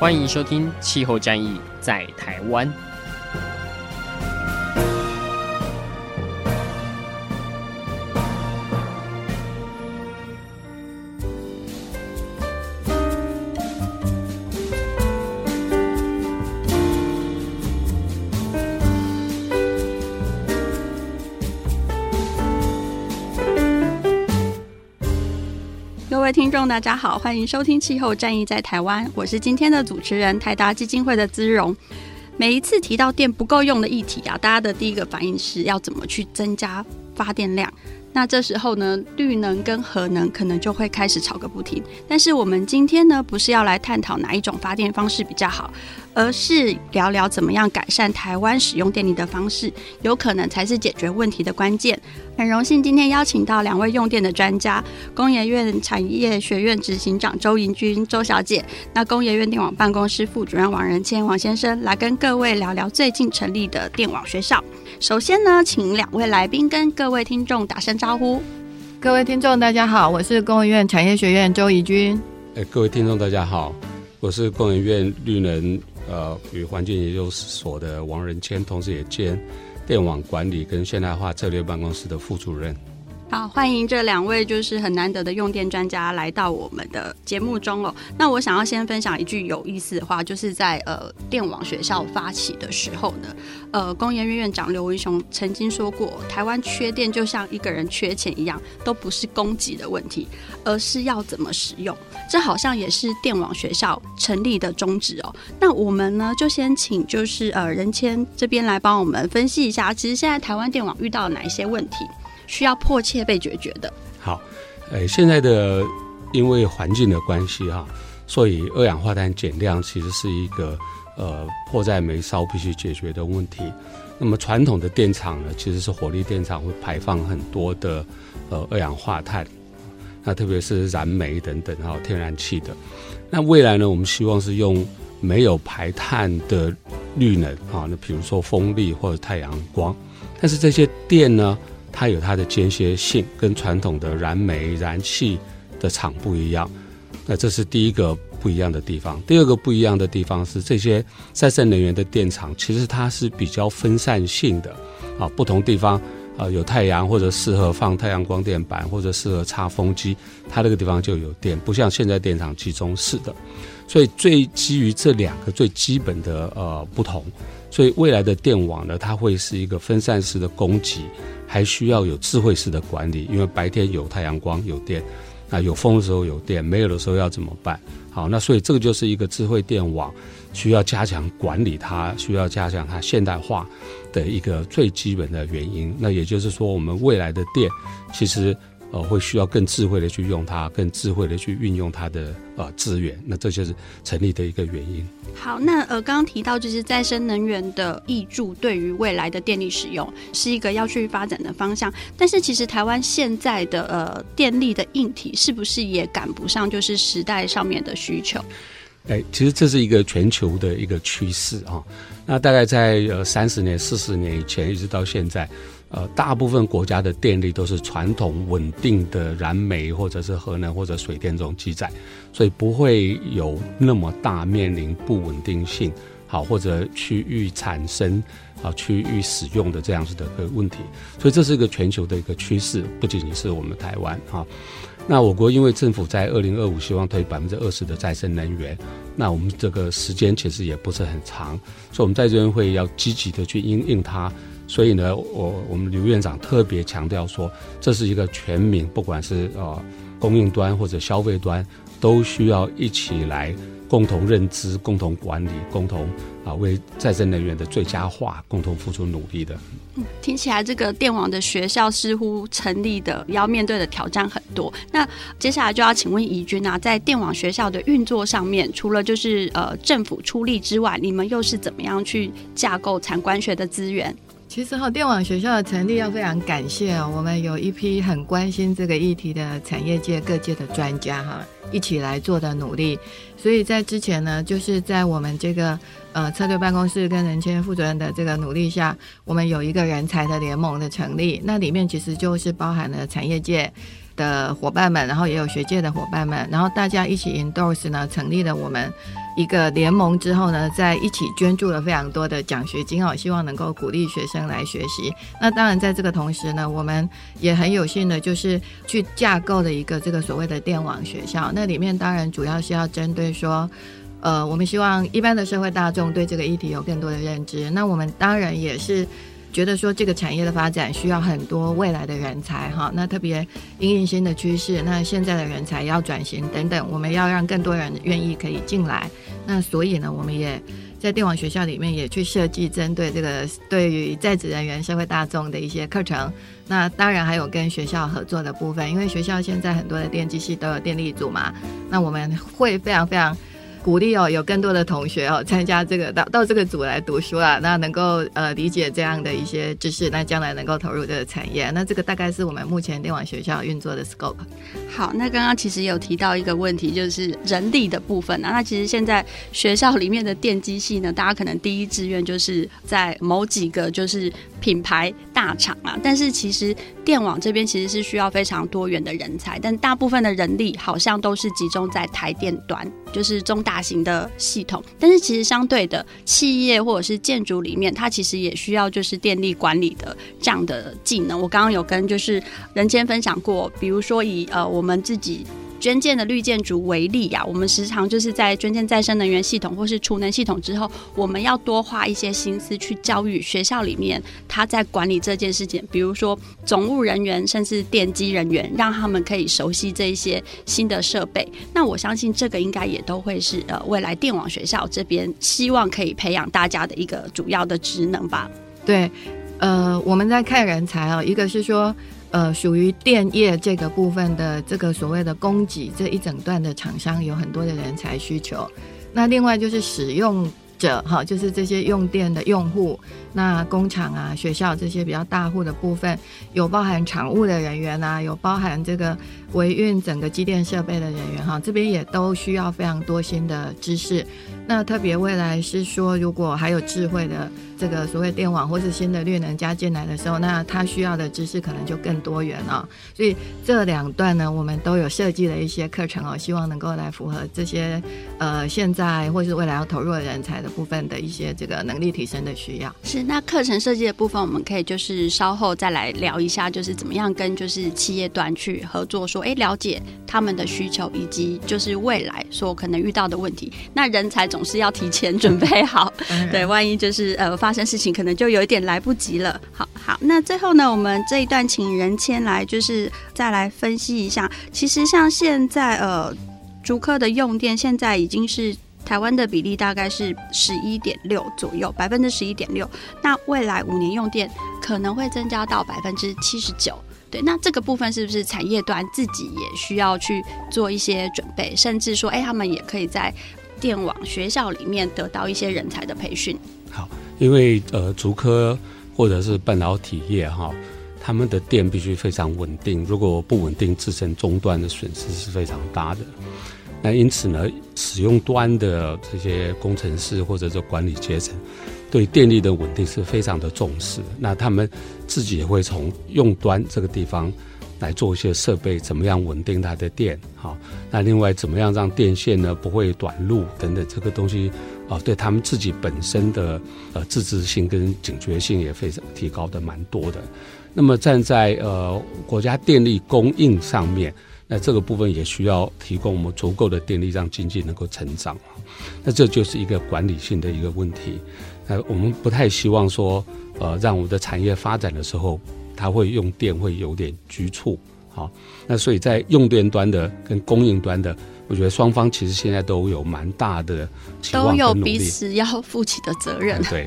欢迎收听《气候战役在台湾》。大家好，欢迎收听《气候战役在台湾》，我是今天的主持人台达基金会的资荣。每一次提到电不够用的议题啊，大家的第一个反应是要怎么去增加发电量。那这时候呢，绿能跟核能可能就会开始吵个不停。但是我们今天呢，不是要来探讨哪一种发电方式比较好，而是聊聊怎么样改善台湾使用电力的方式，有可能才是解决问题的关键。很荣幸今天邀请到两位用电的专家，工研院产业学院执行长周银君周小姐，那工研院电网办公室副主任王仁谦王先生，来跟各位聊聊最近成立的电网学校。首先呢，请两位来宾跟各位听众打声招呼。各位听众，大家好，我是工研院产业学院周怡君。哎，各位听众，大家好，我是工研院绿能呃与环境研究所的王仁谦，同时也兼电网管理跟现代化策略办公室的副主任。好，欢迎这两位就是很难得的用电专家来到我们的节目中哦。那我想要先分享一句有意思的话，就是在呃电网学校发起的时候呢，呃工研院院长刘文雄曾经说过，台湾缺电就像一个人缺钱一样，都不是供给的问题，而是要怎么使用。这好像也是电网学校成立的宗旨哦。那我们呢就先请就是呃任谦这边来帮我们分析一下，其实现在台湾电网遇到哪一些问题？需要迫切被解决的。好，呃，现在的因为环境的关系哈，所以二氧化碳减量其实是一个呃迫在眉梢必须解决的问题。那么传统的电厂呢，其实是火力电厂会排放很多的呃二氧化碳，那特别是燃煤等等哈天然气的。那未来呢，我们希望是用没有排碳的绿能啊，那比如说风力或者太阳光，但是这些电呢，它有它的间歇性，跟传统的燃煤、燃气的厂不一样。那这是第一个不一样的地方。第二个不一样的地方是，这些再生能源的电厂其实它是比较分散性的啊，不同地方啊有太阳或者适合放太阳光电板，或者适合插风机，它那个地方就有电，不像现在电厂集中式的。所以最基于这两个最基本的呃不同，所以未来的电网呢，它会是一个分散式的供给。还需要有智慧式的管理，因为白天有太阳光有电，那有风的时候有电，没有的时候要怎么办？好，那所以这个就是一个智慧电网，需要加强管理它，需要加强它现代化的一个最基本的原因。那也就是说，我们未来的电其实。呃，会需要更智慧的去用它，更智慧的去运用它的呃资源，那这就是成立的一个原因。好，那呃，刚刚提到就是再生能源的挹注对于未来的电力使用是一个要去发展的方向，但是其实台湾现在的呃电力的硬体是不是也赶不上就是时代上面的需求？哎，其实这是一个全球的一个趋势啊。那大概在呃三十年、四十年以前，一直到现在。呃，大部分国家的电力都是传统稳定的燃煤或者是核能或者水电这种基载，所以不会有那么大面临不稳定性，好或者区域产生啊区域使用的这样子的个问题，所以这是一个全球的一个趋势，不仅仅是我们台湾哈。那我国因为政府在二零二五希望推百分之二十的再生能源，那我们这个时间其实也不是很长，所以我们在这边会要积极的去应应它。所以呢，我我们刘院长特别强调说，这是一个全民，不管是呃供应端或者消费端，都需要一起来共同认知、共同管理、共同啊为再生能源的最佳化共同付出努力的。嗯，听起来这个电网的学校似乎成立的要面对的挑战很多。那接下来就要请问怡君啊，在电网学校的运作上面，除了就是呃政府出力之外，你们又是怎么样去架构产官学的资源？其实哈，电网学校的成立要非常感谢哦，我们有一批很关心这个议题的产业界各界的专家哈，一起来做的努力。所以在之前呢，就是在我们这个呃策略办公室跟人谦副主任的这个努力下，我们有一个人才的联盟的成立，那里面其实就是包含了产业界的伙伴们，然后也有学界的伙伴们，然后大家一起 endorse 呢，成立了我们。一个联盟之后呢，在一起捐助了非常多的奖学金哦，希望能够鼓励学生来学习。那当然，在这个同时呢，我们也很有幸的，就是去架构了一个这个所谓的电网学校。那里面当然主要是要针对说，呃，我们希望一般的社会大众对这个议题有更多的认知。那我们当然也是。觉得说这个产业的发展需要很多未来的人才哈，那特别因应新的趋势，那现在的人才要转型等等，我们要让更多人愿意可以进来。那所以呢，我们也在电网学校里面也去设计针对这个对于在职人员、社会大众的一些课程。那当然还有跟学校合作的部分，因为学校现在很多的电机系都有电力组嘛，那我们会非常非常。鼓励哦，有更多的同学哦参加这个到到这个组来读书啊，那能够呃理解这样的一些知识，那将来能够投入这个产业，那这个大概是我们目前电网学校运作的 scope。好，那刚刚其实有提到一个问题，就是人力的部分啊。那其实现在学校里面的电机系呢，大家可能第一志愿就是在某几个就是品牌大厂啊，但是其实电网这边其实是需要非常多元的人才，但大部分的人力好像都是集中在台电端，就是中大型的系统。但是其实相对的企业或者是建筑里面，它其实也需要就是电力管理的这样的技能。我刚刚有跟就是人间分享过，比如说以呃我们自己。捐建的绿建筑为例呀、我们时常就是在捐建再生能源系统或是储能系统之后，我们要多花一些心思去教育学校里面他在管理这件事情，比如说总务人员甚至电机人员，让他们可以熟悉这一些新的设备。那我相信这个应该也都会是呃未来电网学校这边希望可以培养大家的一个主要的职能吧。对，呃，我们在看人才哦，一个是说。呃，属于电业这个部分的这个所谓的供给这一整段的厂商有很多的人才需求，那另外就是使用者哈，就是这些用电的用户，那工厂啊、学校这些比较大户的部分，有包含厂务的人员啊，有包含这个维运整个机电设备的人员哈，这边也都需要非常多新的知识。那特别未来是说，如果还有智慧的。这个所谓电网或是新的绿能加进来的时候，那他需要的知识可能就更多元了。所以这两段呢，我们都有设计了一些课程哦，希望能够来符合这些呃现在或是未来要投入的人才的部分的一些这个能力提升的需要。是，那课程设计的部分，我们可以就是稍后再来聊一下，就是怎么样跟就是企业端去合作，说哎了解他们的需求以及就是未来所可能遇到的问题。那人才总是要提前准备好，对，万一就是呃发。生事情可能就有一点来不及了。好好，那最后呢，我们这一段请人谦来，就是再来分析一下。其实像现在呃，竹科的用电现在已经是台湾的比例大概是十一点六左右，百分之十一点六。那未来五年用电可能会增加到百分之七十九。对，那这个部分是不是产业端自己也需要去做一些准备，甚至说，哎，他们也可以在电网学校里面得到一些人才的培训？好。因为呃，竹科或者是半导体业哈，他们的电必须非常稳定，如果不稳定，自身终端的损失是非常大的。那因此呢，使用端的这些工程师或者是管理阶层，对电力的稳定是非常的重视。那他们自己也会从用端这个地方来做一些设备，怎么样稳定它的电？好，那另外怎么样让电线呢不会短路等等这个东西。啊，对他们自己本身的呃自制性跟警觉性也非常提高的蛮多的。那么站在呃国家电力供应上面，那这个部分也需要提供我们足够的电力，让经济能够成长。那这就是一个管理性的一个问题。那我们不太希望说，呃，让我们的产业发展的时候，它会用电会有点局促。好，那所以在用电端的跟供应端的，我觉得双方其实现在都有蛮大的，都有彼此要负起的责任。对，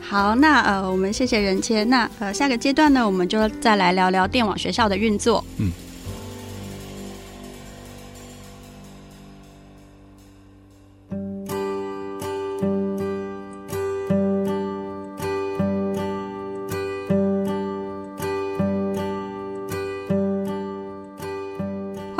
好，那呃，我们谢谢仁谦。那呃，下个阶段呢，我们就再来聊聊电网学校的运作。嗯。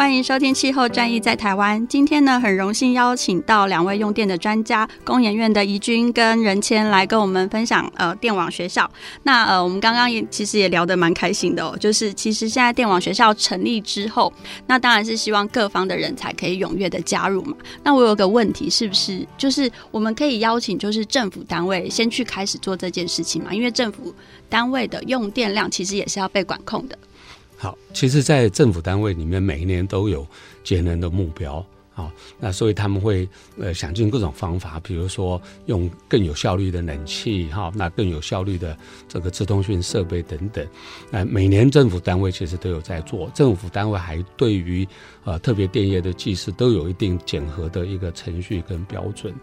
欢迎收听气候战役在台湾。今天呢，很荣幸邀请到两位用电的专家，工研院的怡君跟任谦来跟我们分享呃电网学校。那呃，我们刚刚也其实也聊得蛮开心的哦，就是其实现在电网学校成立之后，那当然是希望各方的人才可以踊跃的加入嘛。那我有个问题，是不是就是我们可以邀请就是政府单位先去开始做这件事情嘛？因为政府单位的用电量其实也是要被管控的。好，其实，在政府单位里面，每一年都有节能的目标。好，那所以他们会呃想尽各种方法，比如说用更有效率的冷气，哈，那更有效率的这个自动讯设备等等。那每年政府单位其实都有在做，政府单位还对于呃特别电业的技师都有一定检核的一个程序跟标准。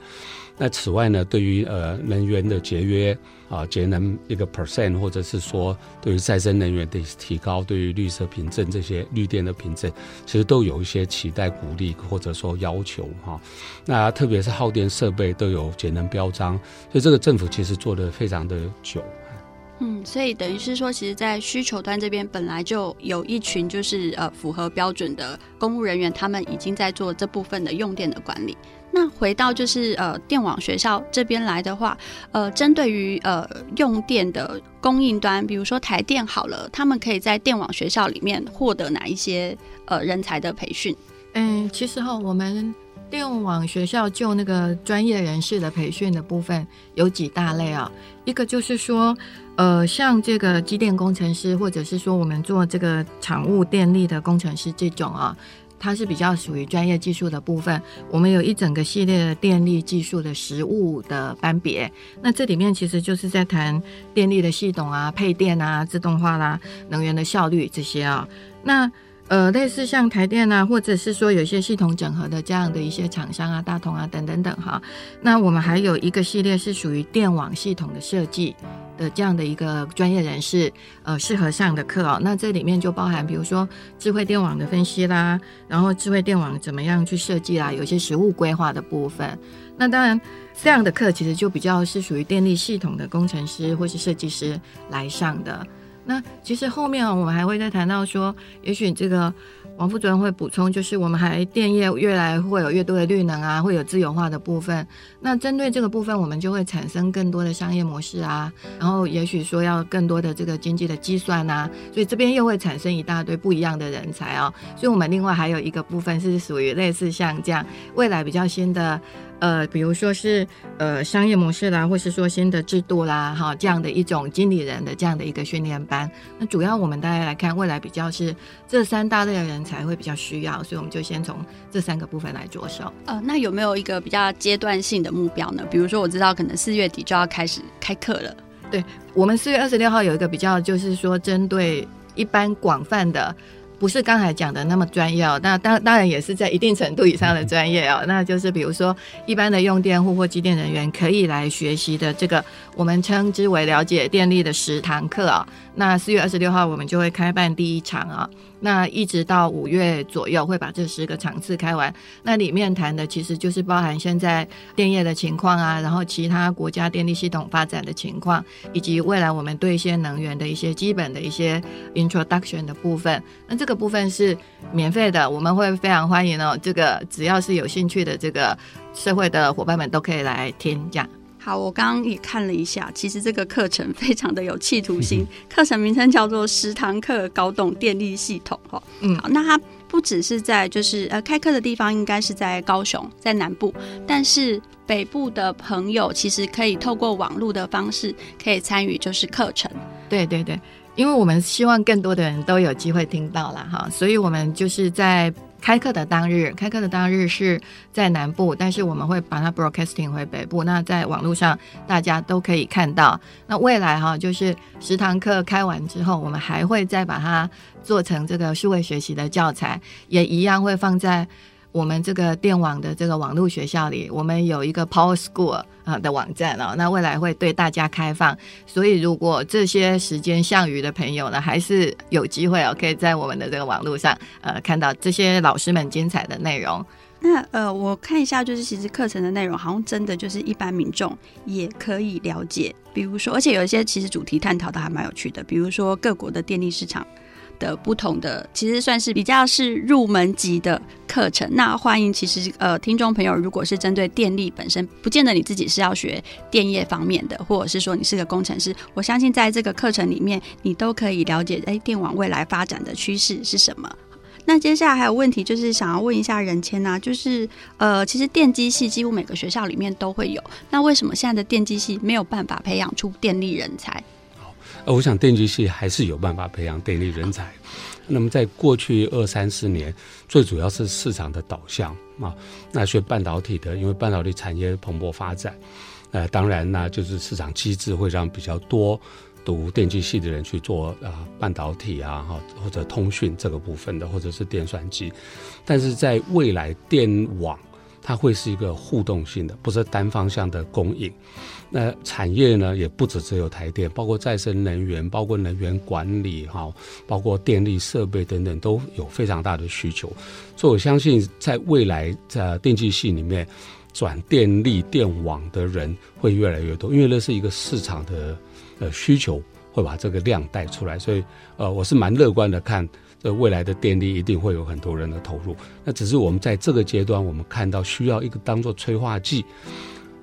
那此外呢，对于呃能源的节约啊，节能一个 percent，或者是说对于再生能源的提高，对于绿色凭证这些绿电的凭证，其实都有一些期待、鼓励或者说要求哈。那特别是耗电设备都有节能标章，所以这个政府其实做得非常的久。嗯，所以等于是说，其实，在需求端这边本来就有一群就是呃符合标准的公务人员，他们已经在做这部分的用电的管理。那回到就是呃电网学校这边来的话，呃，针对于呃用电的供应端，比如说台电好了，他们可以在电网学校里面获得哪一些呃人才的培训？嗯，其实哈，我们电网学校就那个专业人士的培训的部分有几大类啊，一个就是说。呃，像这个机电工程师，或者是说我们做这个厂务电力的工程师这种啊，它是比较属于专业技术的部分。我们有一整个系列的电力技术的实物的班别，那这里面其实就是在谈电力的系统啊、配电啊、自动化啦、能源的效率这些啊。那呃，类似像台电啊，或者是说有些系统整合的这样的一些厂商啊、大同啊等等等哈。那我们还有一个系列是属于电网系统的设计。的这样的一个专业人士，呃，适合上的课哦。那这里面就包含，比如说智慧电网的分析啦，然后智慧电网怎么样去设计啦，有些实务规划的部分。那当然，这样的课其实就比较是属于电力系统的工程师或是设计师来上的。那其实后面我们还会再谈到说，也许这个。王副主任会补充，就是我们还电业越来会有越多的绿能啊，会有自由化的部分。那针对这个部分，我们就会产生更多的商业模式啊，然后也许说要更多的这个经济的计算啊，所以这边又会产生一大堆不一样的人才哦。所以我们另外还有一个部分是属于类似像这样未来比较新的。呃，比如说是呃商业模式啦，或是说新的制度啦，哈，这样的一种经理人的这样的一个训练班。那主要我们大家来看，未来比较是这三大类的人才会比较需要，所以我们就先从这三个部分来着手。呃，那有没有一个比较阶段性的目标呢？比如说我知道可能四月底就要开始开课了。对，我们四月二十六号有一个比较，就是说针对一般广泛的。不是刚才讲的那么专业哦，那当当然也是在一定程度以上的专业哦。那就是比如说一般的用电户或机电人员可以来学习的这个，我们称之为了解电力的十堂课啊。那四月二十六号我们就会开办第一场啊。那一直到五月左右会把这十个场次开完。那里面谈的其实就是包含现在电业的情况啊，然后其他国家电力系统发展的情况，以及未来我们对一些能源的一些基本的一些 introduction 的部分。那这个部分是免费的，我们会非常欢迎哦。这个只要是有兴趣的这个社会的伙伴们都可以来听讲。好，我刚刚也看了一下，其实这个课程非常的有企图心。课程名称叫做十堂课搞懂电力系统，哈，嗯，好，那它不只是在就是呃开课的地方应该是在高雄，在南部，但是北部的朋友其实可以透过网络的方式可以参与就是课程。对对对，因为我们希望更多的人都有机会听到啦哈，所以我们就是在。开课的当日，开课的当日是在南部，但是我们会把它 broadcasting 回北部。那在网络上大家都可以看到。那未来哈，就是十堂课开完之后，我们还会再把它做成这个数位学习的教材，也一样会放在。我们这个电网的这个网络学校里，我们有一个 Power School 啊的网站哦，那未来会对大家开放。所以如果这些时间项余的朋友呢，还是有机会哦，可以在我们的这个网络上呃看到这些老师们精彩的内容。那呃，我看一下，就是其实课程的内容好像真的就是一般民众也可以了解。比如说，而且有一些其实主题探讨的还蛮有趣的，比如说各国的电力市场。的不同的，其实算是比较是入门级的课程。那欢迎，其实呃，听众朋友，如果是针对电力本身，不见得你自己是要学电业方面的，或者是说你是个工程师，我相信在这个课程里面，你都可以了解，哎，电网未来发展的趋势是什么。那接下来还有问题，就是想要问一下任谦呐，就是呃，其实电机系几乎每个学校里面都会有，那为什么现在的电机系没有办法培养出电力人才？呃，我想电机系还是有办法培养电力人才。那么在过去二三十年，最主要是市场的导向啊。那学半导体的，因为半导体产业蓬勃发展，呃，当然呢，就是市场机制会让比较多读电机系的人去做啊、半导体啊，哈或者通讯这个部分的，或者是电算机。但是在未来电网，它会是一个互动性的，不是单方向的供应。那产业呢，也不止只有台电，包括再生能源，包括能源管理，哈，包括电力设备等等，都有非常大的需求。所以我相信，在未来在电机系里面转电力电网的人会越来越多，因为那是一个市场的呃需求，会把这个量带出来。所以呃，我是蛮乐观的看，的未来的电力一定会有很多人的投入。那只是我们在这个阶段，我们看到需要一个当做催化剂。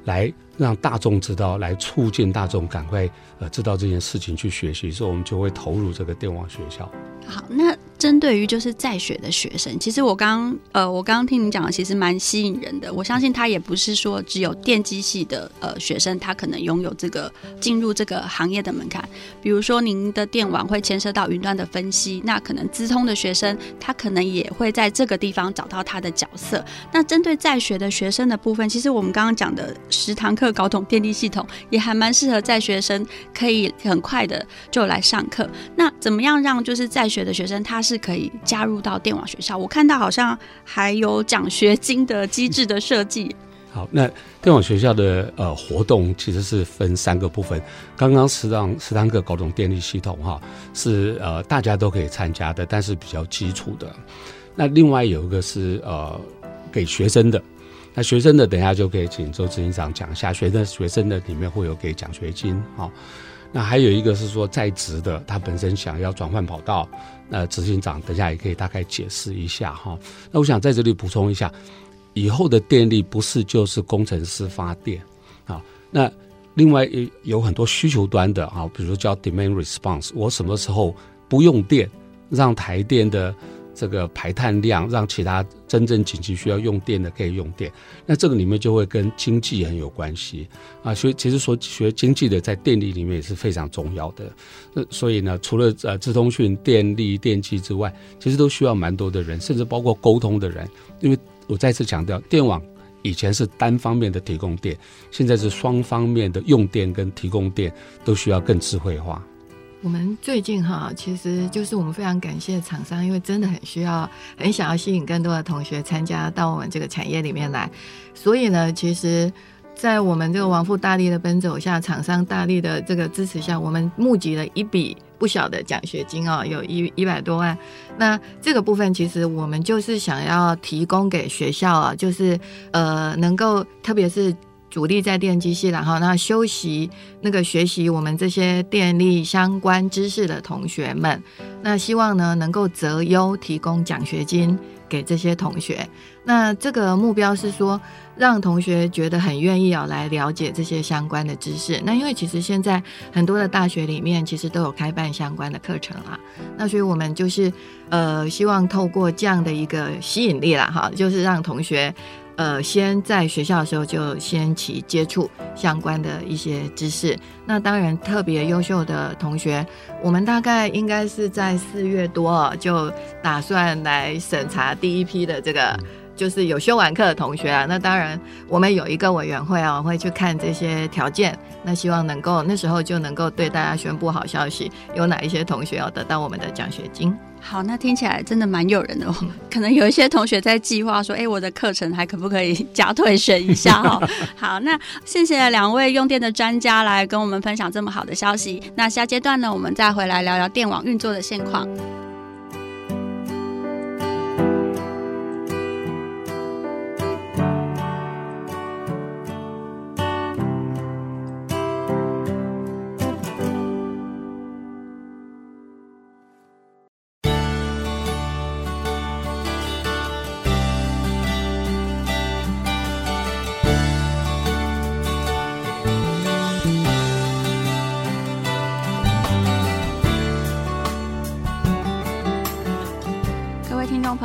来让大众知道，来促进大众赶快呃知道这件事情去学习，所以我们就会投入这个电网学校。好，那。针对于就是在学的学生，其实我刚呃，我刚刚听你讲的，其实蛮吸引人的。我相信他也不是说只有电机系的呃学生，他可能拥有这个进入这个行业的门槛。比如说您的电网会牵涉到云端的分析，那可能资通的学生，他可能也会在这个地方找到他的角色。那针对在学的学生的部分，其实我们刚刚讲的十堂课搞懂电力系统，也还蛮适合在学生可以很快的就来上课。那怎么样让就是在学的学生他是是可以加入到电网学校，我看到好像还有奖学金的机制的设计。好，那电网学校的呃活动其实是分三个部分。刚刚十堂十堂课搞懂电力系统哈，是呃大家都可以参加的，但是比较基础的。那另外有一个是呃给学生的，那学生的等一下就可以请周执行长讲一下。学生学生的里面会有给奖学金哈。那还有一个是说在职的，他本身想要转换跑道，呃执行长等下也可以大概解释一下哈。那我想在这里补充一下，以后的电力不是就是工程师发电啊，那另外有很多需求端的啊，比如叫 demand response，我什么时候不用电，让台电的。这个排碳量让其他真正紧急需要用电的可以用电，那这个里面就会跟经济很有关系啊。所以其实说学经济的在电力里面也是非常重要的。那所以呢，除了呃资通讯、电力、电机之外，其实都需要蛮多的人，甚至包括沟通的人。因为我再次强调，电网以前是单方面的提供电，现在是双方面的用电跟提供电都需要更智慧化。我们最近哈，其实就是我们非常感谢厂商，因为真的很需要，很想要吸引更多的同学参加到我们这个产业里面来。所以呢，其实，在我们这个王父大力的奔走下，厂商大力的这个支持下，我们募集了一笔不小的奖学金哦，有一一百多万。那这个部分其实我们就是想要提供给学校啊，就是呃，能够特别是。主力在电机系，然后那修习那个学习我们这些电力相关知识的同学们，那希望呢能够择优提供奖学金给这些同学。那这个目标是说，让同学觉得很愿意啊来了解这些相关的知识。那因为其实现在很多的大学里面其实都有开办相关的课程啊。那所以我们就是呃希望透过这样的一个吸引力啦，哈，就是让同学呃，先在学校的时候就先起接触相关的一些知识。那当然，特别优秀的同学，我们大概应该是在四月多就打算来审查第一批的这个，就是有修完课的同学啊。那当然，我们有一个委员会啊，会去看这些条件。那希望能够那时候就能够对大家宣布好消息，有哪一些同学要得到我们的奖学金。好，那听起来真的蛮诱人的哦。可能有一些同学在计划说，哎，我的课程还可不可以加退选一下哈？好，那谢谢两位用电的专家来跟我们分享这么好的消息。那下阶段呢，我们再回来聊聊电网运作的现况。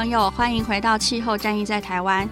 朋友，欢迎回到《气候战役在台湾》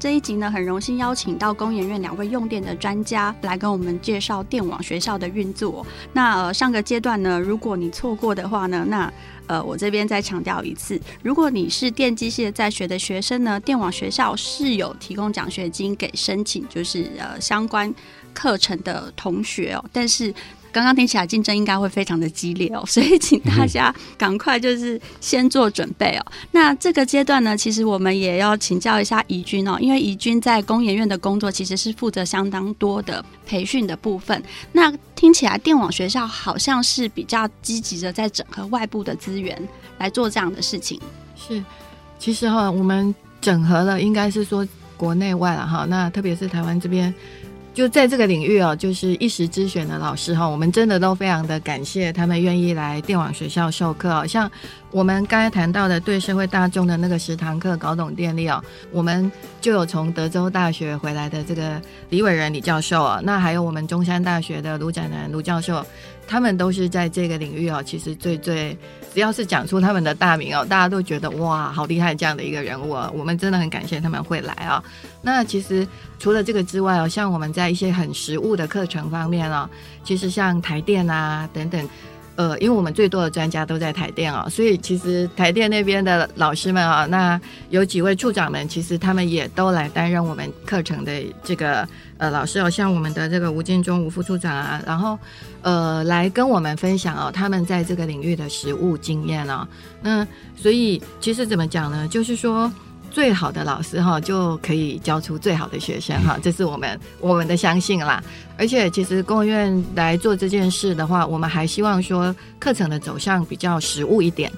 这一集呢，很荣幸邀请到工研院两位用电的专家来跟我们介绍电网学校的运作。那呃，上个阶段呢，如果你错过的话呢，那呃，我这边再强调一次，如果你是电机系在学的学生呢，电网学校是有提供奖学金给申请就是呃相关课程的同学哦，但是。刚刚听起来竞争应该会非常的激烈哦，所以请大家赶快就是先做准备哦。那这个阶段呢，其实我们也要请教一下怡君哦，因为怡君在工研院的工作其实是负责相当多的培训的部分。那听起来电网学校好像是比较积极的在整合外部的资源来做这样的事情。是，其实哈，我们整合了应该是说国内外了哈，那特别是台湾这边。就在这个领域哦，就是一时之选的老师哈，我们真的都非常的感谢他们愿意来电网学校授课哦。像我们刚才谈到的对社会大众的那个十堂课，搞懂电力哦，我们就有从德州大学回来的这个李伟仁李教授啊，那还有我们中山大学的卢展南卢教授，他们都是在这个领域哦，其实最最。只要是讲出他们的大名哦，大家都觉得哇，好厉害这样的一个人物哦！我们真的很感谢他们会来啊。那其实除了这个之外哦，像我们在一些很实物的课程方面哦，其实像台电啊等等。呃，因为我们最多的专家都在台电啊，所以其实台电那边的老师们啊，那有几位处长们，其实他们也都来担任我们课程的这个呃老师哦，像我们的这个吴建中吴副处长啊，然后呃来跟我们分享哦，他们在这个领域的实务经验哦。那所以其实怎么讲呢？就是说。最好的老师哈，就可以教出最好的学生哈，这是我们我们的相信啦。而且其实工研院来做这件事的话，我们还希望说课程的走向比较实务一点，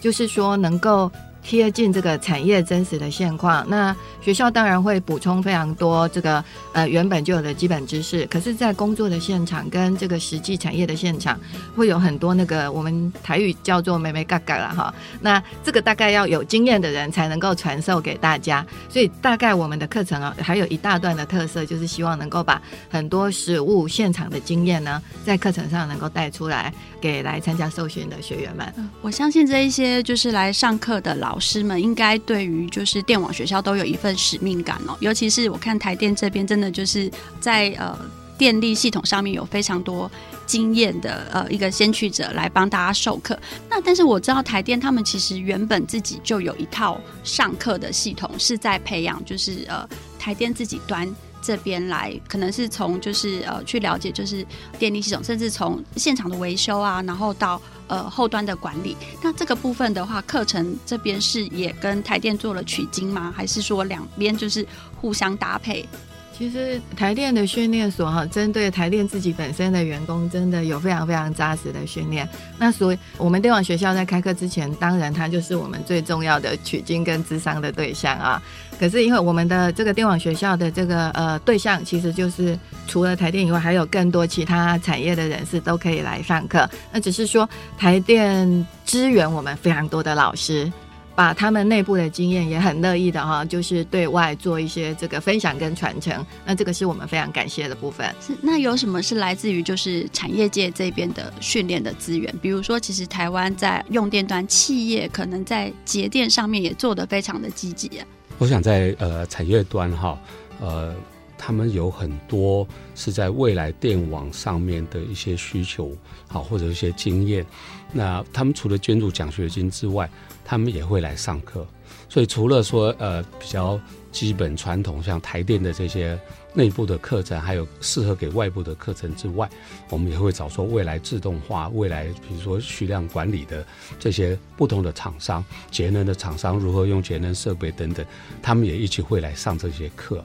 就是说能够。贴近这个产业真实的现况，那学校当然会补充非常多这个呃原本就有的基本知识，可是，在工作的现场跟这个实际产业的现场，会有很多那个我们台语叫做“妹妹嘎嘎”了哈。那这个大概要有经验的人才能够传授给大家，所以大概我们的课程啊，还有一大段的特色，就是希望能够把很多实物现场的经验呢，在课程上能够带出来。给来参加受训的学员们，我相信这一些就是来上课的老老师们，应该对于就是电网学校都有一份使命感哦。尤其是我看台电这边，真的就是在呃电力系统上面有非常多经验的呃一个先驱者来帮大家授课。那但是我知道台电他们其实原本自己就有一套上课的系统，是在培养就是呃台电自己端。这边来可能是从就是呃去了解就是电力系统，甚至从现场的维修啊，然后到呃后端的管理。那这个部分的话，课程这边是也跟台电做了取经吗？还是说两边就是互相搭配？其实台电的训练所哈，针对台电自己本身的员工，真的有非常非常扎实的训练。那所以我们电网学校在开课之前，当然它就是我们最重要的取经跟智商的对象啊。可是因为我们的这个电网学校的这个呃对象，其实就是除了台电以外，还有更多其他产业的人士都可以来上课。那只是说台电支援我们非常多的老师。把他们内部的经验也很乐意的哈，就是对外做一些这个分享跟传承。那这个是我们非常感谢的部分。是，那有什么是来自于就是产业界这边的训练的资源？比如说，其实台湾在用电端企业可能在节电上面也做得非常的积极。我想在呃产业端哈，呃，他们有很多是在未来电网上面的一些需求，好或者一些经验。那他们除了捐助奖学金之外，他们也会来上课。所以除了说呃比较基本传统，像台电的这些。内部的课程还有适合给外部的课程之外，我们也会找说未来自动化、未来比如说蓄量管理的这些不同的厂商、节能的厂商如何用节能设备等等，他们也一起会来上这些课。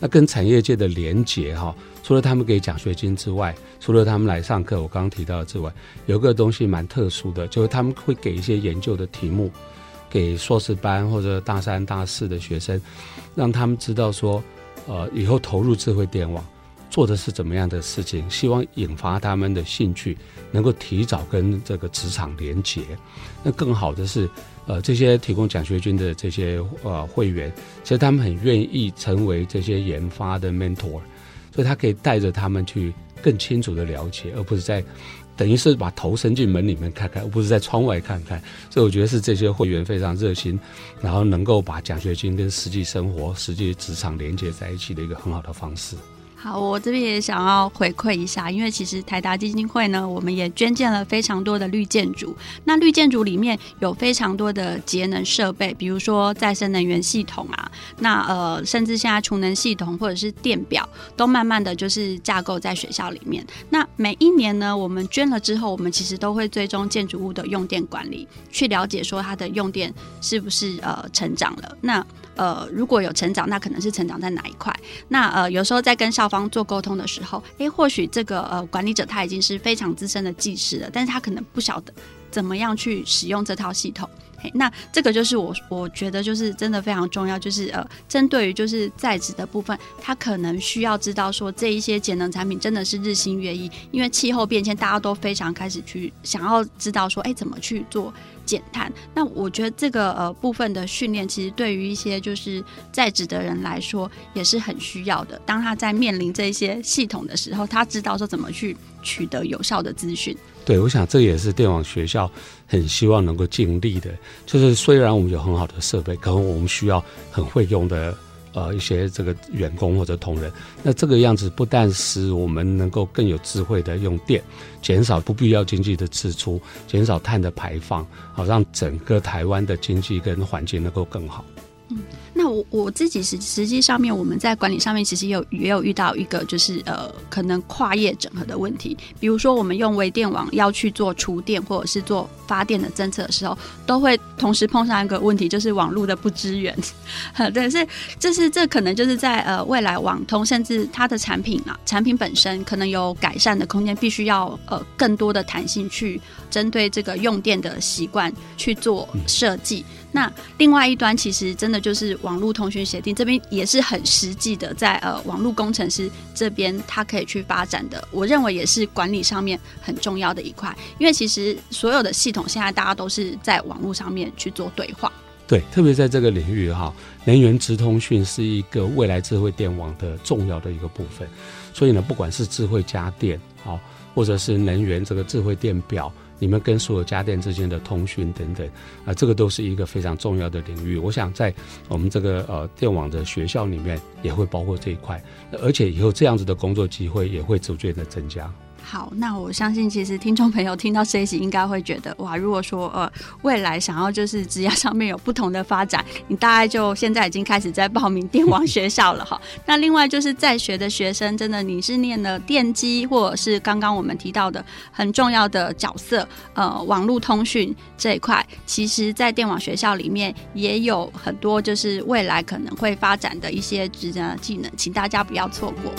那跟产业界的连结哈，除了他们给奖学金之外，除了他们来上课，我刚刚提到的之外，有个东西蛮特殊的，就是他们会给一些研究的题目给硕士班或者大三、大四的学生，让他们知道说。呃，以后投入智慧电网，做的是怎么样的事情？希望引发他们的兴趣，能够提早跟这个职场连接。那更好的是，呃，这些提供奖学金的这些呃会员，其实他们很愿意成为这些研发的 mentor，所以他可以带着他们去更清楚的了解，而不是在。等于是把头伸进门里面看看，而不是在窗外看看。所以我觉得是这些会员非常热心，然后能够把奖学金跟实际生活、实际职场连接在一起的一个很好的方式。好，我这边也想要回馈一下，因为其实台达基金会呢，我们也捐建了非常多的绿建筑。那绿建筑里面有非常多的节能设备，比如说再生能源系统啊，那呃，甚至现在储能系统或者是电表，都慢慢的就是架构在学校里面。那每一年呢，我们捐了之后，我们其实都会追踪建筑物的用电管理，去了解说它的用电是不是呃成长了。那呃，如果有成长，那可能是成长在哪一块？那呃，有时候在跟校方做沟通的时候，诶，或许这个呃管理者他已经是非常资深的技师了，但是他可能不晓得怎么样去使用这套系统。那这个就是我我觉得就是真的非常重要，就是呃，针对于就是在职的部分，他可能需要知道说这一些节能产品真的是日新月异，因为气候变迁，大家都非常开始去想要知道说，哎，怎么去做。减碳，那我觉得这个呃部分的训练，其实对于一些就是在职的人来说也是很需要的。当他在面临这一些系统的时候，他知道说怎么去取得有效的资讯。对，我想这也是电网学校很希望能够尽力的。就是虽然我们有很好的设备，可能我们需要很会用的。呃，一些这个员工或者同仁，那这个样子不但使我们能够更有智慧的用电，减少不必要经济的支出，减少碳的排放，好让整个台湾的经济跟环境能够更好。嗯。那我我自己实实际上面，我们在管理上面其实也有也有遇到一个就是呃可能跨业整合的问题，比如说我们用微电网要去做厨电或者是做发电的政策的时候，都会同时碰上一个问题，就是网络的不支援。对，是这是这可能就是在呃未来网通甚至它的产品啊产品本身可能有改善的空间，必须要呃更多的弹性去针对这个用电的习惯去做设计。嗯那另外一端其实真的就是网络通讯协定这边也是很实际的，在呃网络工程师这边他可以去发展的，我认为也是管理上面很重要的一块，因为其实所有的系统现在大家都是在网络上面去做对话。对，特别在这个领域哈，能源直通讯是一个未来智慧电网的重要的一个部分，所以呢，不管是智慧家电啊，或者是能源这个智慧电表。你们跟所有家电之间的通讯等等，啊，这个都是一个非常重要的领域。我想在我们这个呃电网的学校里面也会包括这一块，而且以后这样子的工作机会也会逐渐的增加。好，那我相信其实听众朋友听到这一集应该会觉得哇，如果说呃未来想要就是职业上面有不同的发展，你大概就现在已经开始在报名电网学校了哈。那另外就是在学的学生，真的你是念了电机或者是刚刚我们提到的很重要的角色，呃，网络通讯这一块，其实在电网学校里面也有很多就是未来可能会发展的一些职业技能，请大家不要错过。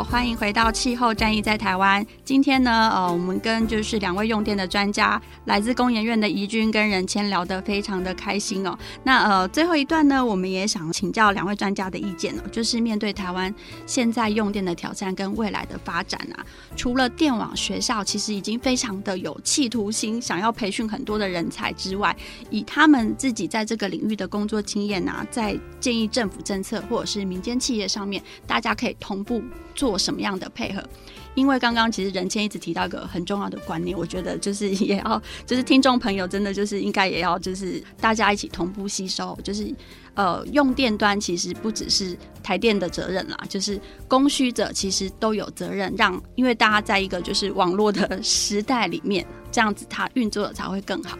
欢迎回到气候战役在台湾。今天呢，呃，我们跟就是两位用电的专家，来自工研院的怡君跟仁谦聊得非常的开心哦。那呃，最后一段呢，我们也想请教两位专家的意见哦，就是面对台湾现在用电的挑战跟未来的发展啊，除了电网学校其实已经非常的有企图心，想要培训很多的人才之外，以他们自己在这个领域的工作经验啊，在建议政府政策或者是民间企业上面，大家可以同。步做什么样的配合？因为刚刚其实仁谦一直提到一个很重要的观念，我觉得就是也要，就是听众朋友真的就是应该也要，就是大家一起同步吸收，就是呃，用电端其实不只是台电的责任啦，就是供需者其实都有责任，让因为大家在一个就是网络的时代里面，这样子它运作的才会更好。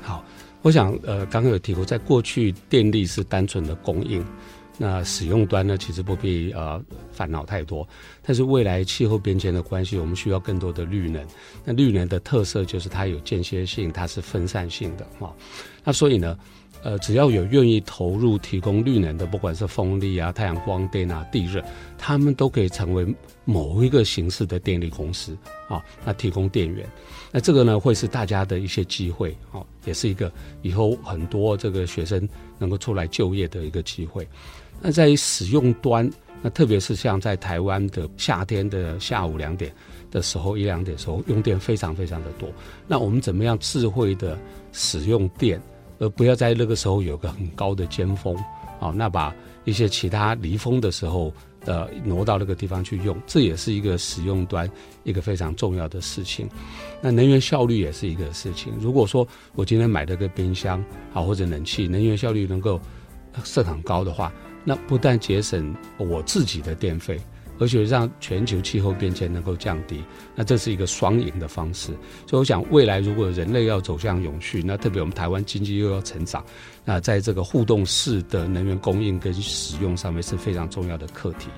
好，我想呃，刚刚有提过，在过去电力是单纯的供应。那使用端呢，其实不必呃烦恼太多，但是未来气候变迁的关系，我们需要更多的绿能。那绿能的特色就是它有间歇性，它是分散性的哈。那所以呢，呃，只要有愿意投入提供绿能的，不管是风力啊、太阳光电啊、地热，他们都可以成为某一个形式的电力公司啊，那提供电源。那这个呢，会是大家的一些机会啊，也是一个以后很多这个学生能够出来就业的一个机会。那在于使用端，那特别是像在台湾的夏天的下午两点的时候，一两点时候用电非常非常的多。那我们怎么样智慧的使用电，而不要在那个时候有个很高的尖峰？好，那把一些其他离峰的时候，呃，挪到那个地方去用，这也是一个使用端一个非常重要的事情。那能源效率也是一个事情。如果说我今天买了个冰箱，好，或者冷气，能源效率能够设很高的话。那不但节省我自己的电费，而且让全球气候变迁能够降低，那这是一个双赢的方式。所以我想，未来如果人类要走向永续，那特别我们台湾经济又要成长，那在这个互动式的能源供应跟使用上面是非常重要的课题。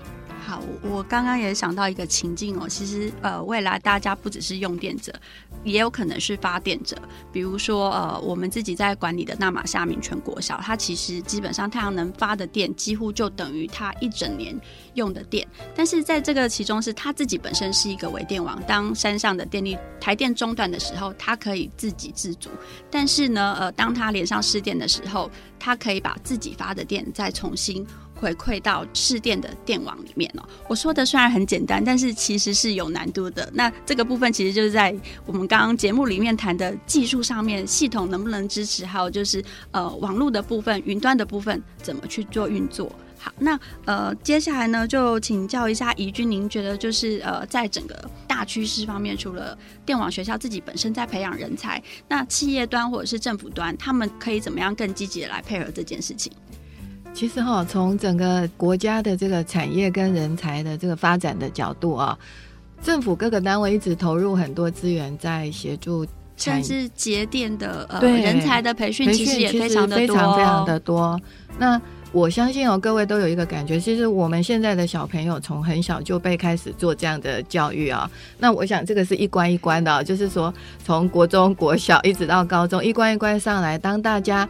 好，我刚刚也想到一个情境哦，其实呃，未来大家不只是用电者，也有可能是发电者。比如说呃，我们自己在管理的那玛夏明全国小，它其实基本上太阳能发的电几乎就等于它一整年用的电。但是在这个其中，是它自己本身是一个微电网，当山上的电力台电中断的时候，它可以自给自足。但是呢，呃，当它连上市电的时候，它可以把自己发的电再重新。回馈到市电的电网里面哦。我说的虽然很简单，但是其实是有难度的。那这个部分其实就是在我们刚刚节目里面谈的技术上面，系统能不能支持，还有就是呃网络的部分、云端的部分怎么去做运作。好，那呃接下来呢，就请教一下怡君，您觉得就是呃在整个大趋势方面，除了电网学校自己本身在培养人才，那企业端或者是政府端，他们可以怎么样更积极的来配合这件事情？其实哈，从整个国家的这个产业跟人才的这个发展的角度啊，政府各个单位一直投入很多资源在协助，甚至节电的呃人才的培训，其实也非常的多，非常非常的多。那我相信哦，各位都有一个感觉，其实我们现在的小朋友从很小就被开始做这样的教育啊。那我想这个是一关一关的啊，就是说从国中、国小一直到高中，一关一关上来，当大家。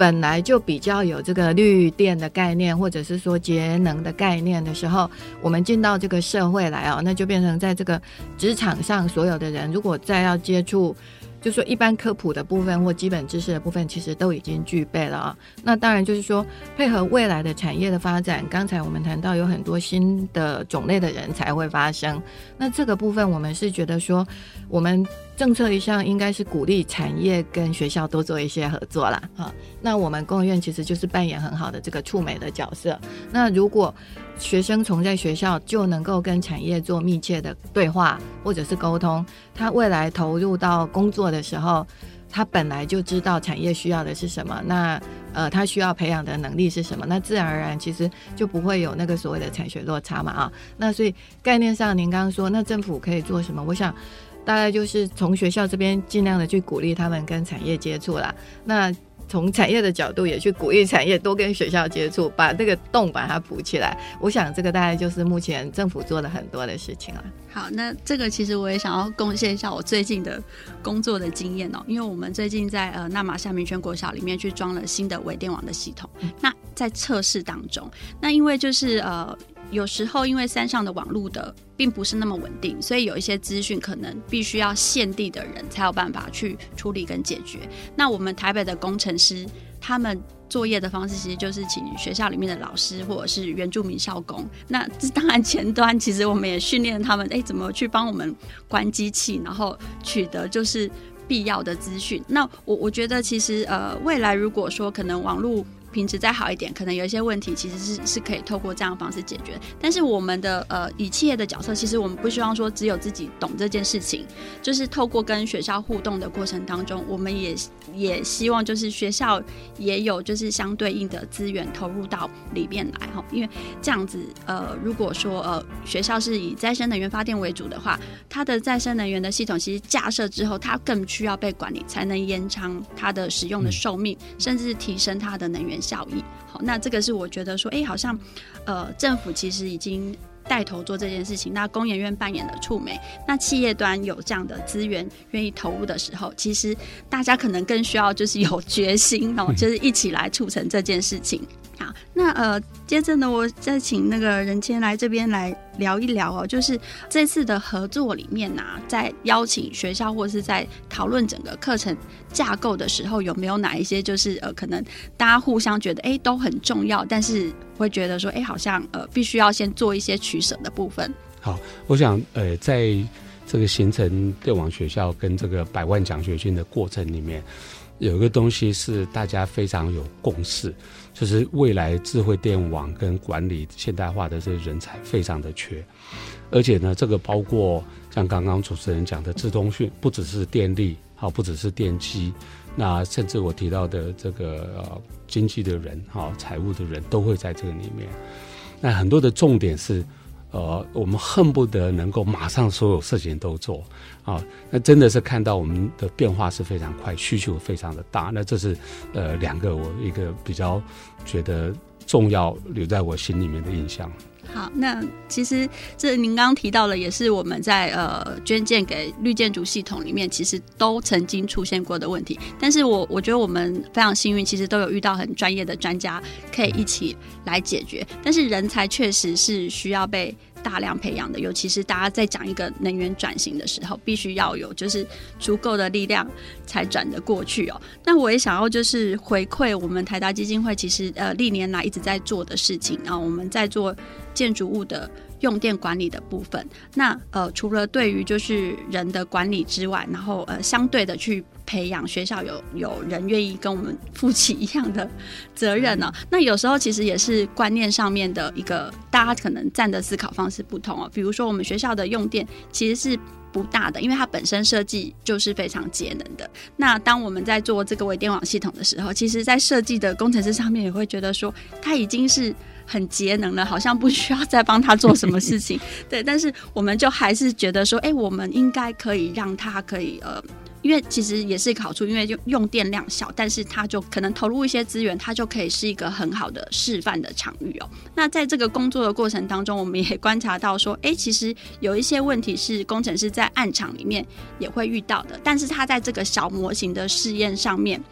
本来就比较有这个绿电的概念，或者是说节能的概念的时候，我们进到这个社会来哦，那就变成在这个职场上所有的人，如果再要接触。就说一般科普的部分或基本知识的部分，其实都已经具备了啊。那当然就是说，配合未来的产业的发展，刚才我们谈到有很多新的种类的人才会发生。那这个部分，我们是觉得说，我们政策一向应该是鼓励产业跟学校多做一些合作啦。哈，那我们工研院其实就是扮演很好的这个触媒的角色。那如果学生从在学校就能够跟产业做密切的对话或者是沟通，他未来投入到工作的时候，他本来就知道产业需要的是什么，那呃他需要培养的能力是什么，那自然而然其实就不会有那个所谓的产学落差嘛啊。那所以概念上，您刚刚说那政府可以做什么？我想大概就是从学校这边尽量的去鼓励他们跟产业接触啦。那从产业的角度也去鼓励产业多跟学校接触，把这个洞把它补起来。我想这个大概就是目前政府做了很多的事情了。好，那这个其实我也想要贡献一下我最近的工作的经验哦，因为我们最近在呃纳马夏民权国小里面去装了新的微电网的系统，那在测试当中，那因为就是呃。有时候因为山上的网络的并不是那么稳定，所以有一些资讯可能必须要现地的人才有办法去处理跟解决。那我们台北的工程师，他们作业的方式其实就是请学校里面的老师或者是原住民校工。那这当然前端其实我们也训练他们，哎，怎么去帮我们关机器，然后取得就是必要的资讯。那我我觉得其实呃，未来如果说可能网络。品质再好一点，可能有一些问题其实是是可以透过这样的方式解决。但是我们的呃，以企业的角色，其实我们不希望说只有自己懂这件事情，就是透过跟学校互动的过程当中，我们也也希望就是学校也有就是相对应的资源投入到里面来哈。因为这样子呃，如果说呃学校是以再生能源发电为主的话，它的再生能源的系统其实架设之后，它更需要被管理，才能延长它的使用的寿命，甚至是提升它的能源效益。好，那这个是我觉得说，哎，好像，呃，政府其实已经带头做这件事情。那工研院扮演的触媒，那企业端有这样的资源愿意投入的时候，其实大家可能更需要就是有决心哦，就是一起来促成这件事情。那呃，接着呢，我再请那个仁谦来这边来聊一聊哦，就是这次的合作里面呢、在邀请学校或是在讨论整个课程架构的时候，有没有哪一些就是呃，可能大家互相觉得哎都很重要，但是会觉得说哎好像呃必须要先做一些取舍的部分。好，我想呃，在这个形成电网学校跟这个百万奖学金的过程里面，有一个东西是大家非常有共识。就是未来智慧电网跟管理现代化的这些人才非常的缺，而且呢，这个包括像刚刚主持人讲的自通讯，不只是电力，好，不只是电机，那甚至我提到的这个呃经济的人，哈，财务的人都会在这个里面。那很多的重点是。呃，我们恨不得能够马上所有事情都做啊，那真的是看到我们的变化是非常快，需求非常的大。那这是呃两个我一个比较觉得重要留在我心里面的印象。好，那其实这您刚刚提到的，也是我们在呃捐建给绿建筑系统里面，其实都曾经出现过的问题。但是我我觉得我们非常幸运，其实都有遇到很专业的专家可以一起来解决。但是人才确实是需要被大量培养的，尤其是大家在讲一个能源转型的时候，必须要有就是足够的力量才转得过去哦。那我也想要就是回馈我们台达基金会，其实呃历年来一直在做的事情啊，我们在做建筑物的用电管理的部分。那呃除了对于就是人的管理之外，然后呃相对的去。培养学校有有人愿意跟我们负起一样的责任呢、哦？那有时候其实也是观念上面的一个，大家可能站的思考方式不同哦。比如说我们学校的用电其实是不大的，因为它本身设计就是非常节能的。那当我们在做这个微电网系统的时候，其实在设计的工程师上面也会觉得说，它已经是很节能了，好像不需要再帮他做什么事情。对，但是我们就还是觉得说，哎，我们应该可以让他可以呃。因为其实也是一个好处，因为用用电量小，但是它就可能投入一些资源，它就可以是一个很好的示范的场域哦。那在这个工作的过程当中，我们也观察到说，哎，其实有一些问题是工程师在暗场里面也会遇到的，但是他在这个小模型的试验上面，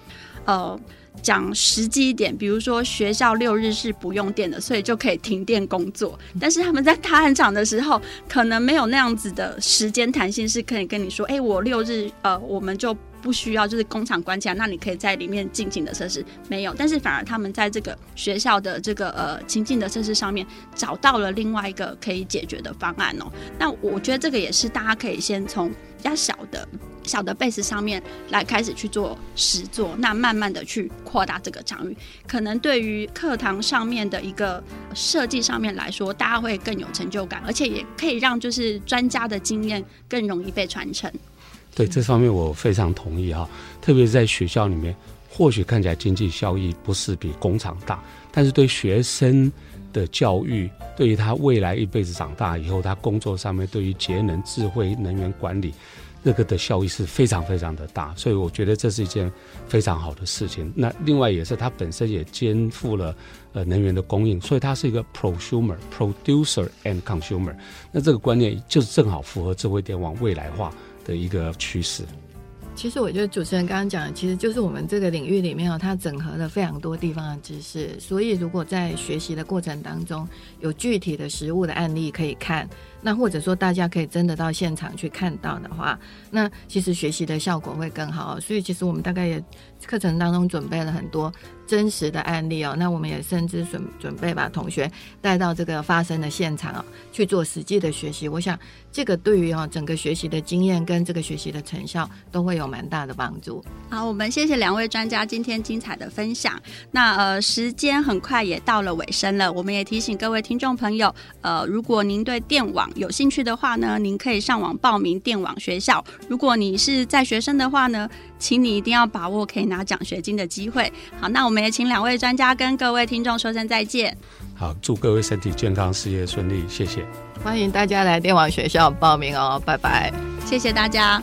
呃。讲实际一点，比如说学校六日是不用电的，所以就可以停电工作。但是他们在大案场的时候，可能没有那样子的时间弹性，是可以跟你说，哎、我六日呃，我们就不需要，就是工厂关起来，那你可以在里面尽情的测试。没有，但是反而他们在这个学校的这个呃情境的测试上面，找到了另外一个可以解决的方案哦。那我觉得这个也是大家可以先从比较小的。小的 base 上面来开始去做实作，那慢慢的去扩大这个场域，可能对于课堂上面的一个设计上面来说，大家会更有成就感，而且也可以让就是专家的经验更容易被传承。对，这方面我非常同意哈，特别是在学校里面，或许看起来经济效益不是比工厂大，但是对学生的教育，对于他未来一辈子长大以后，他工作上面对于节能、智慧能源管理。这个的效益是非常非常的大，所以我觉得这是一件非常好的事情。那另外也是它本身也肩负了呃能源的供应，所以它是一个 prosumer、producer and consumer。那这个观念就是正好符合智慧电网未来化的一个趋势。其实我觉得主持人刚刚讲的，其实就是我们这个领域里面哦，它整合了非常多地方的知识。所以如果在学习的过程当中，有具体的实物的案例可以看，那或者说大家可以真的到现场去看到的话，那其实学习的效果会更好。所以其实我们大概也课程当中准备了很多真实的案例哦。那我们也甚至准准备把同学带到这个发生的现场哦，去做实际的学习。我想这个对于哦整个学习的经验跟这个学习的成效都会有蛮大的帮助。好，我们谢谢两位专家今天精彩的分享。那呃，时间很快也到了尾声了，我们也提醒各位听众朋友，呃，如果您对电网有兴趣的话呢，您可以上网报名电网学校。如果你是在学生的话呢，请你一定要把握可以拿奖学金的机会。好，那我们也请两位专家跟各位听众说声再见。好，祝各位身体健康，事业顺利，谢谢。欢迎大家来电网学校报名哦，拜拜，谢谢大家。